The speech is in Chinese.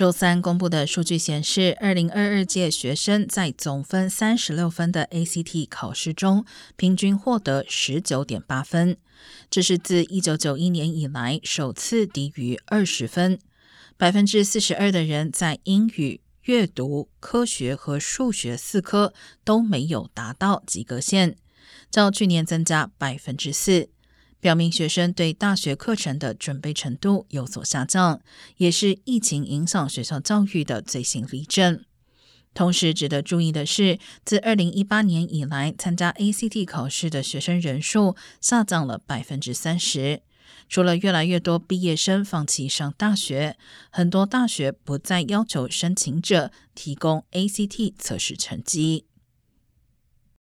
周三公布的数据显示，二零二二届学生在总分三十六分的 ACT 考试中，平均获得十九点八分，这是自一九九一年以来首次低于二十分。百分之四十二的人在英语、阅读、科学和数学四科都没有达到及格线，较去年增加百分之四。表明学生对大学课程的准备程度有所下降，也是疫情影响学校教育的最新例证。同时，值得注意的是，自二零一八年以来，参加 ACT 考试的学生人数下降了百分之三十。除了越来越多毕业生放弃上大学，很多大学不再要求申请者提供 ACT 测试成绩。